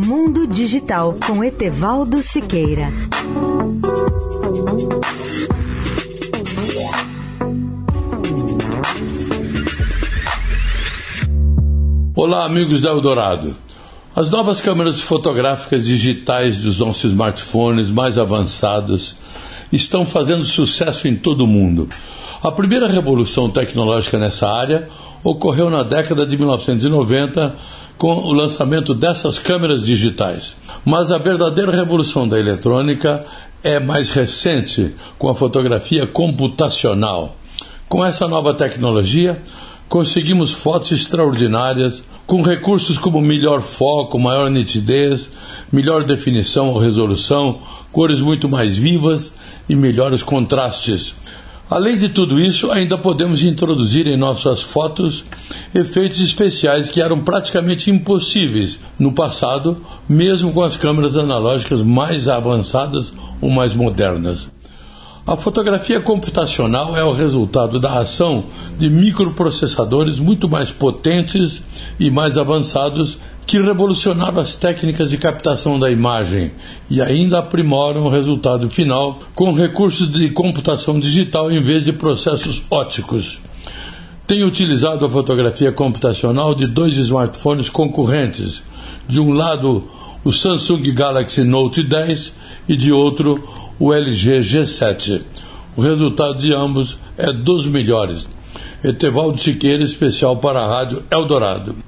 Mundo Digital com Etevaldo Siqueira. Olá, amigos da Eldorado. As novas câmeras fotográficas digitais dos nossos smartphones mais avançados estão fazendo sucesso em todo o mundo. A primeira revolução tecnológica nessa área ocorreu na década de 1990 com o lançamento dessas câmeras digitais. Mas a verdadeira revolução da eletrônica é mais recente, com a fotografia computacional. Com essa nova tecnologia, conseguimos fotos extraordinárias, com recursos como melhor foco, maior nitidez, melhor definição ou resolução, cores muito mais vivas e melhores contrastes. Além de tudo isso, ainda podemos introduzir em nossas fotos efeitos especiais que eram praticamente impossíveis no passado, mesmo com as câmeras analógicas mais avançadas ou mais modernas. A fotografia computacional é o resultado da ação de microprocessadores muito mais potentes e mais avançados que revolucionaram as técnicas de captação da imagem e ainda aprimoram o resultado final com recursos de computação digital em vez de processos óticos. Tenho utilizado a fotografia computacional de dois smartphones concorrentes. De um lado, o Samsung Galaxy Note 10 e de outro, o LG G7. O resultado de ambos é dos melhores. Etevaldo Siqueira, especial para a Rádio Eldorado.